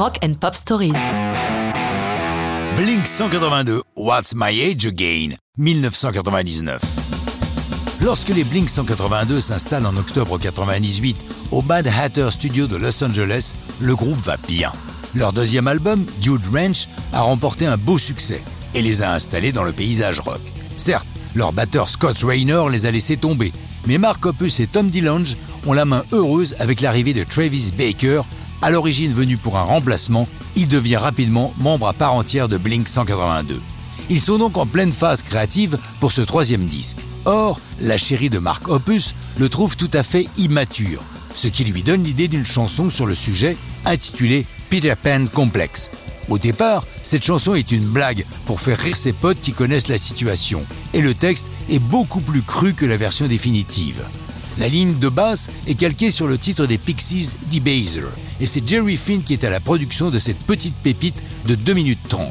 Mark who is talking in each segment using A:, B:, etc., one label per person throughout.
A: Rock and Pop Stories.
B: Blink 182, What's My Age Again, 1999. Lorsque les Blink 182 s'installent en octobre 98 au Bad Hatter Studio de Los Angeles, le groupe va bien. Leur deuxième album, Dude Ranch, a remporté un beau succès et les a installés dans le paysage rock. Certes, leur batteur Scott Raynor les a laissés tomber, mais Mark Hoppus et Tom DeLonge ont la main heureuse avec l'arrivée de Travis Baker, à l'origine venu pour un remplacement, il devient rapidement membre à part entière de Blink 182. Ils sont donc en pleine phase créative pour ce troisième disque. Or, la chérie de Mark Hoppus le trouve tout à fait immature, ce qui lui donne l'idée d'une chanson sur le sujet intitulée Peter Pan Complex. Au départ, cette chanson est une blague pour faire rire ses potes qui connaissent la situation, et le texte est beaucoup plus cru que la version définitive. La ligne de basse est calquée sur le titre des Pixies Debaser, et c'est Jerry Finn qui est à la production de cette petite pépite de 2 minutes 30.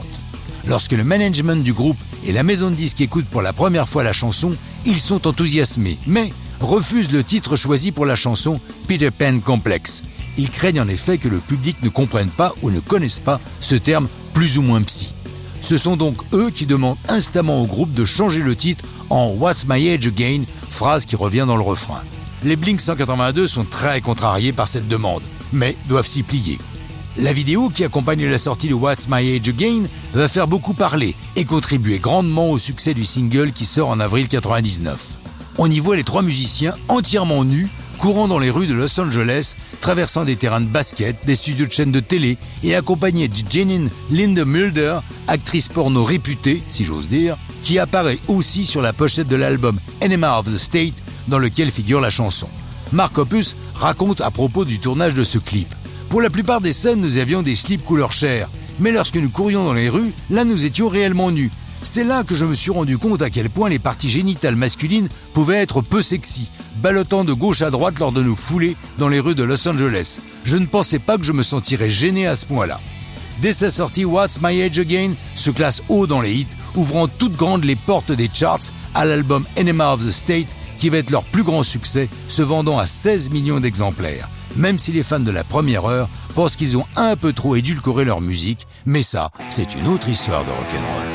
B: Lorsque le management du groupe et la maison de disques écoutent pour la première fois la chanson, ils sont enthousiasmés, mais refusent le titre choisi pour la chanson Peter Pan Complex. Ils craignent en effet que le public ne comprenne pas ou ne connaisse pas ce terme plus ou moins psy. Ce sont donc eux qui demandent instamment au groupe de changer le titre en What's My Age Again, phrase qui revient dans le refrain. Les Blink 182 sont très contrariés par cette demande, mais doivent s'y plier. La vidéo qui accompagne la sortie de What's My Age Again va faire beaucoup parler et contribuer grandement au succès du single qui sort en avril 99. On y voit les trois musiciens entièrement nus courant dans les rues de Los Angeles, traversant des terrains de basket, des studios de chaînes de télé et accompagnés de Janine Linde Mulder, actrice porno réputée, si j'ose dire, qui apparaît aussi sur la pochette de l'album Enema of the State dans lequel figure la chanson. Mark Opus raconte à propos du tournage de ce clip. Pour la plupart des scènes, nous avions des slips couleur chair, mais lorsque nous courions dans les rues, là nous étions réellement nus. C'est là que je me suis rendu compte à quel point les parties génitales masculines pouvaient être peu sexy, ballottant de gauche à droite lors de nos foulées dans les rues de Los Angeles. Je ne pensais pas que je me sentirais gêné à ce point-là. Dès sa sortie, What's My Age Again se classe haut dans les hits, ouvrant toutes grandes les portes des charts à l'album Enema of the State, qui va être leur plus grand succès, se vendant à 16 millions d'exemplaires. Même si les fans de la première heure pensent qu'ils ont un peu trop édulcoré leur musique, mais ça, c'est une autre histoire de rock'n'roll.